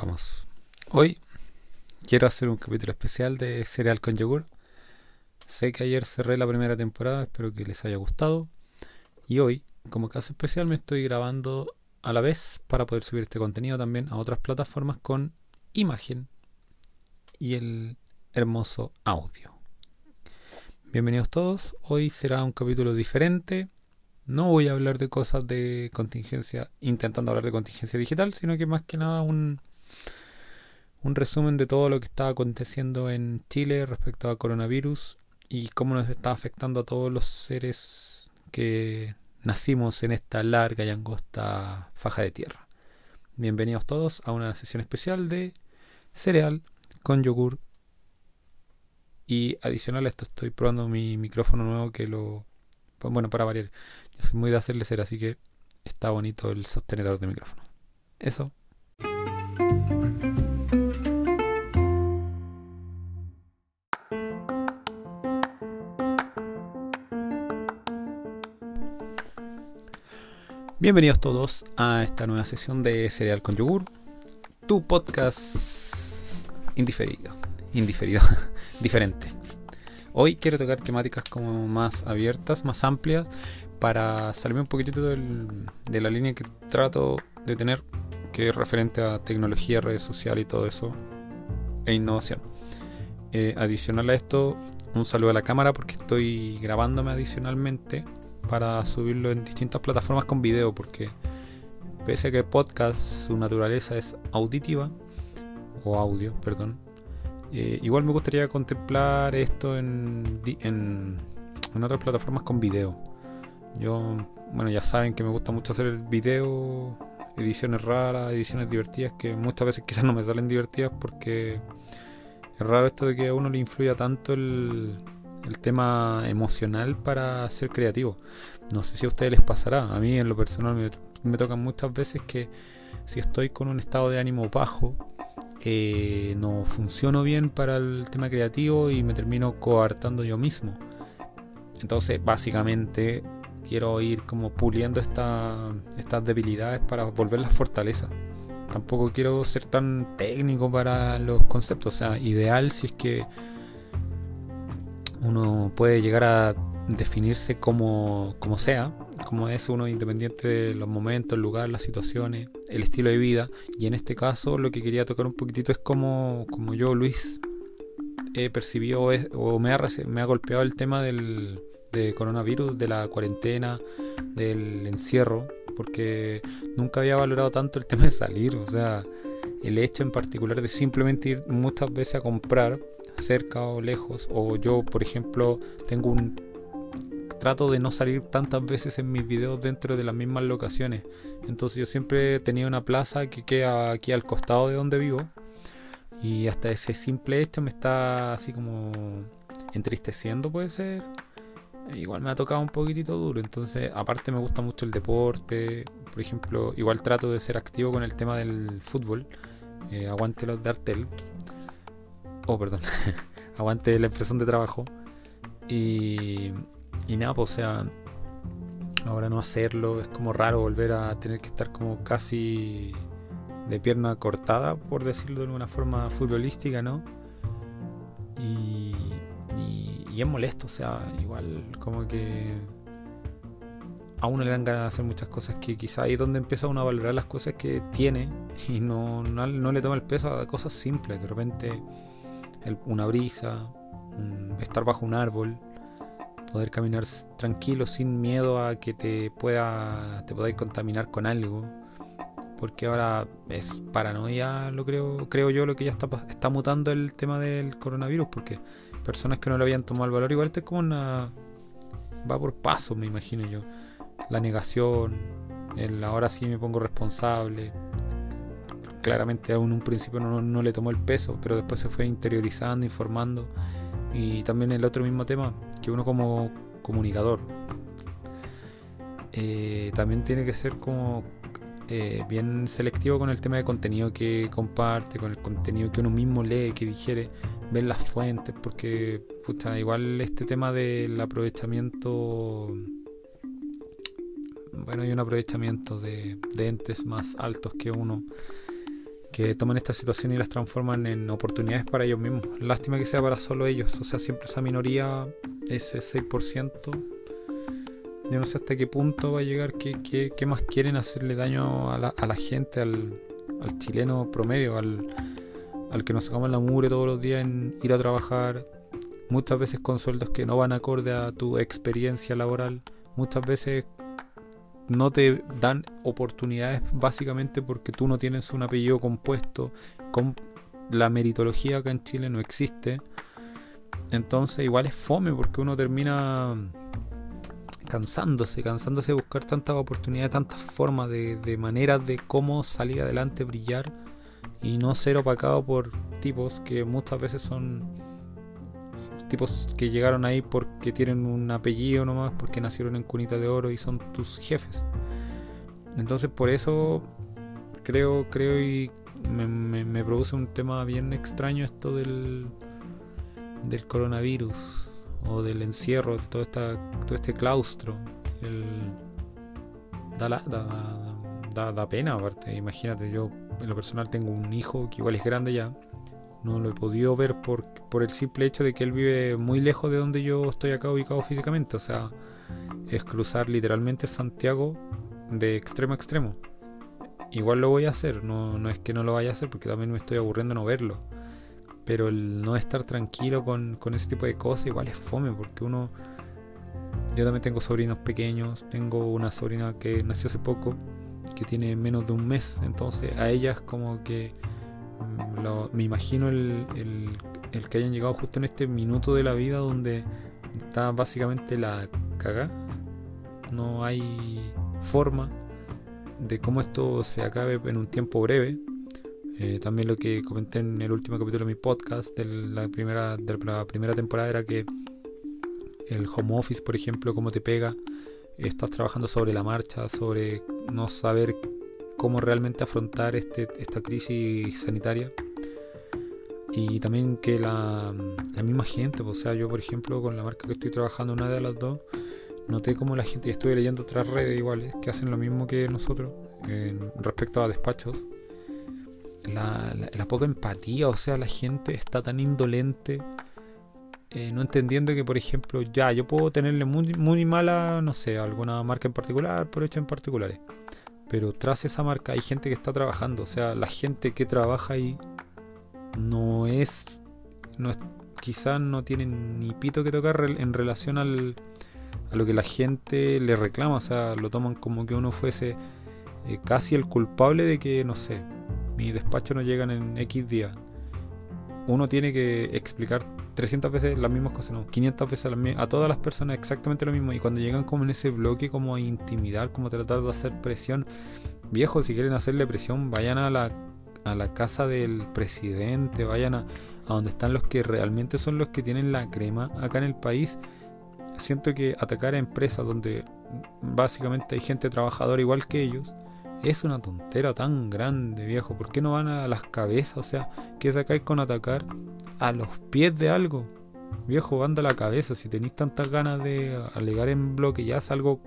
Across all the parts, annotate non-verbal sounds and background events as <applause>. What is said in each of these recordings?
Vamos. Hoy quiero hacer un capítulo especial de Cereal con Yogur. Sé que ayer cerré la primera temporada, espero que les haya gustado. Y hoy, como caso especial, me estoy grabando a la vez para poder subir este contenido también a otras plataformas con imagen y el hermoso audio. Bienvenidos todos, hoy será un capítulo diferente. No voy a hablar de cosas de contingencia, intentando hablar de contingencia digital, sino que más que nada un, un resumen de todo lo que está aconteciendo en Chile respecto a coronavirus y cómo nos está afectando a todos los seres que nacimos en esta larga y angosta faja de tierra. Bienvenidos todos a una sesión especial de cereal con yogur. Y adicional a esto estoy probando mi micrófono nuevo que lo... Bueno, para variar. Yo soy muy de hacerle ser, así que está bonito el sostenedor de micrófono. Eso. Bienvenidos todos a esta nueva sesión de Cereal con Yogur, tu podcast indiferido, indiferido, <laughs> diferente. Hoy quiero tocar temáticas como más abiertas, más amplias, para salirme un poquitito de la línea que trato de tener, que es referente a tecnología, redes sociales y todo eso, e innovación. Eh, adicional a esto, un saludo a la cámara porque estoy grabándome adicionalmente para subirlo en distintas plataformas con video, porque pese a que podcast su naturaleza es auditiva, o audio, perdón, eh, igual me gustaría contemplar esto en, en, en, otras plataformas con video. Yo, bueno, ya saben que me gusta mucho hacer el video, ediciones raras, ediciones divertidas, que muchas veces quizás no me salen divertidas porque es raro esto de que a uno le influya tanto el, el tema emocional para ser creativo. No sé si a ustedes les pasará. A mí en lo personal me, me tocan muchas veces que si estoy con un estado de ánimo bajo, eh, no funciono bien para el tema creativo y me termino coartando yo mismo. Entonces, básicamente, quiero ir como puliendo esta, estas debilidades para volverlas fortaleza. Tampoco quiero ser tan técnico para los conceptos. O sea, ideal si es que uno puede llegar a definirse como, como sea, como es uno independiente de los momentos, el lugar, las situaciones, el estilo de vida. Y en este caso lo que quería tocar un poquitito es como, como yo, Luis, he percibido o me ha, me ha golpeado el tema del de coronavirus, de la cuarentena, del encierro, porque nunca había valorado tanto el tema de salir, o sea, el hecho en particular de simplemente ir muchas veces a comprar cerca o lejos, o yo, por ejemplo, tengo un trato de no salir tantas veces en mis videos dentro de las mismas locaciones. Entonces yo siempre tenía una plaza que queda aquí al costado de donde vivo. Y hasta ese simple hecho me está así como entristeciendo, puede ser. Igual me ha tocado un poquitito duro. Entonces, aparte me gusta mucho el deporte. Por ejemplo, igual trato de ser activo con el tema del fútbol. Eh, aguante los de Artel. Oh, perdón. <laughs> aguante la impresión de trabajo. Y y nada, pues, o sea, ahora no hacerlo es como raro volver a tener que estar como casi de pierna cortada, por decirlo de alguna forma futbolística, ¿no? Y, y, es molesto, o sea, igual como que a uno le dan ganas de hacer muchas cosas que quizá ahí es donde empieza uno a valorar las cosas que tiene y no, no, le toma el peso a cosas simples. De repente, una brisa, estar bajo un árbol, poder caminar tranquilo sin miedo a que te pueda te podáis contaminar con algo porque ahora es paranoia lo creo creo yo lo que ya está está mutando el tema del coronavirus porque personas que no lo habían tomado el valor igual esto es como una va por paso me imagino yo. La negación el ahora sí me pongo responsable claramente aún un principio no, no le tomó el peso pero después se fue interiorizando informando. Y también el otro mismo tema, que uno como comunicador eh, también tiene que ser como eh, bien selectivo con el tema de contenido que comparte, con el contenido que uno mismo lee, que digiere, ver las fuentes, porque igual este tema del aprovechamiento, bueno, hay un aprovechamiento de, de entes más altos que uno que toman esta situación y las transforman en oportunidades para ellos mismos. Lástima que sea para solo ellos, o sea, siempre esa minoría, ese 6%. Yo no sé hasta qué punto va a llegar, qué, qué, más quieren hacerle daño a la, a la gente, al, al, chileno promedio, al, al que nos sacamos la mure todos los días en ir a trabajar, muchas veces con sueldos que no van acorde a tu experiencia laboral, muchas veces no te dan oportunidades básicamente porque tú no tienes un apellido compuesto, con la meritología acá en Chile no existe. Entonces igual es fome porque uno termina cansándose, cansándose de buscar tantas oportunidades, tantas formas de, de maneras de cómo salir adelante, brillar y no ser opacado por tipos que muchas veces son tipos que llegaron ahí porque tienen un apellido nomás, porque nacieron en cunita de oro y son tus jefes. Entonces por eso creo, creo y me, produce un tema bien extraño esto del, del coronavirus o del encierro, todo, esta, todo este claustro. Da, la, da, da pena aparte, imagínate, yo en lo personal tengo un hijo que igual es grande ya no lo he podido ver por, por el simple hecho de que él vive muy lejos de donde yo estoy acá ubicado físicamente. O sea, es cruzar literalmente Santiago de extremo a extremo. Igual lo voy a hacer, no, no es que no lo vaya a hacer porque también me estoy aburriendo no verlo. Pero el no estar tranquilo con, con ese tipo de cosas igual es fome porque uno... Yo también tengo sobrinos pequeños, tengo una sobrina que nació hace poco, que tiene menos de un mes, entonces a ellas como que me imagino el, que hayan llegado justo en este minuto de la vida donde está básicamente la caga. No hay forma de cómo esto se acabe en un tiempo breve. Eh, también lo que comenté en el último capítulo de mi podcast de la primera, de la primera temporada era que el home office, por ejemplo, cómo te pega. Estás trabajando sobre la marcha, sobre no saber cómo realmente afrontar este, esta crisis sanitaria. Y también que la, misma gente, pues, o sea, yo por ejemplo con la marca que estoy trabajando, una de las dos, noté como la gente, y estuve leyendo otras redes iguales que hacen lo mismo que nosotros respecto a despachos, la, poca empatía, o sea, la gente está tan indolente, eh, no entendiendo que, por ejemplo, ya yo puedo tenerle muy, muy mala, no sé, alguna marca en particular, por hecho en particulares pero tras esa marca hay gente que está trabajando. O sea, la gente que trabaja ahí no es. No quizás no tiene ni pito que tocar en relación al, a lo que la gente le reclama. O sea, lo toman como que uno fuese eh, casi el culpable de que, no sé, mi despacho no llegan en X día. Uno tiene que explicar 300 veces las mismas cosas, no, 500 veces a todas las personas exactamente lo mismo. Y cuando llegan como en ese bloque, como a intimidar, como tratar de hacer presión, viejo, si quieren hacerle presión, vayan a la, a la casa del presidente, vayan a, a donde están los que realmente son los que tienen la crema acá en el país. Siento que atacar a empresas donde básicamente hay gente trabajadora igual que ellos, es una tontera tan grande, viejo. ¿Por qué no van a las cabezas? O sea, ¿qué sacáis con atacar a los pies de algo? Viejo, anda la cabeza. Si tenéis tantas ganas de alegar en bloque, ya es algo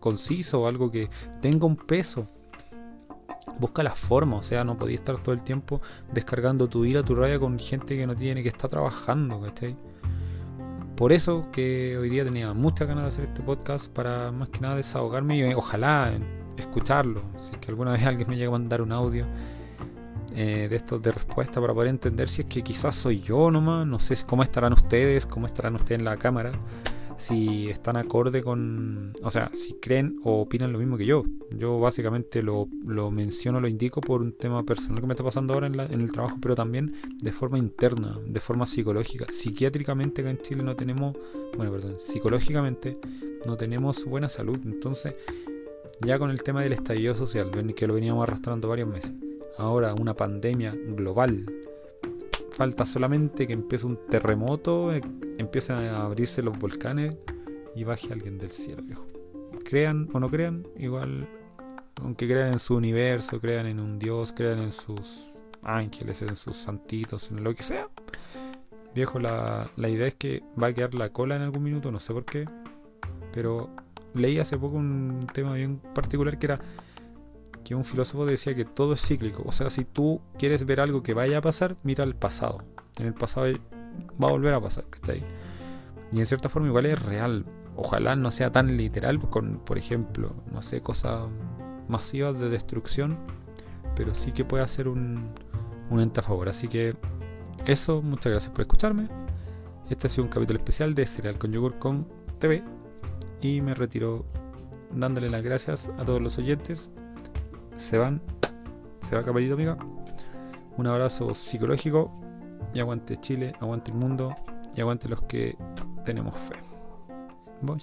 conciso, algo que tenga un peso. Busca la forma, o sea, no podéis estar todo el tiempo descargando tu ira, tu rabia con gente que no tiene, que está trabajando, ¿cachai? Por eso que hoy día tenía muchas ganas de hacer este podcast para más que nada desahogarme y ojalá escucharlo. Si es que alguna vez alguien me llega a mandar un audio eh, de estos de respuesta para poder entender si es que quizás soy yo nomás, no sé cómo estarán ustedes, cómo estarán ustedes en la cámara, si están acorde con, o sea, si creen o opinan lo mismo que yo. Yo básicamente lo, lo menciono, lo indico por un tema personal que me está pasando ahora en, en el trabajo, pero también de forma interna, de forma psicológica. Psiquiátricamente acá en Chile no tenemos, bueno, perdón, psicológicamente no tenemos buena salud, entonces ya con el tema del estallido social, que lo veníamos arrastrando varios meses. Ahora una pandemia global. Falta solamente que empiece un terremoto, eh, empiecen a abrirse los volcanes y baje alguien del cielo, viejo. Crean o no crean, igual, aunque crean en su universo, crean en un Dios, crean en sus ángeles, en sus santitos, en lo que sea. Viejo, la, la idea es que va a quedar la cola en algún minuto, no sé por qué, pero leí hace poco un tema bien particular que era que un filósofo decía que todo es cíclico. O sea, si tú quieres ver algo que vaya a pasar, mira al pasado. En el pasado va a volver a pasar, ¿cachai? Y en cierta forma igual es real. Ojalá no sea tan literal con, por ejemplo, no sé, cosas masivas de destrucción, pero sí que puede hacer un, un ente a favor. Así que eso, muchas gracias por escucharme. Este ha sido un capítulo especial de Cereal con Yogur con TV y me retiro dándole las gracias a todos los oyentes. Se van, se va caballito amiga. Un abrazo psicológico y aguante Chile, aguante el mundo y aguante los que tenemos fe. Voy.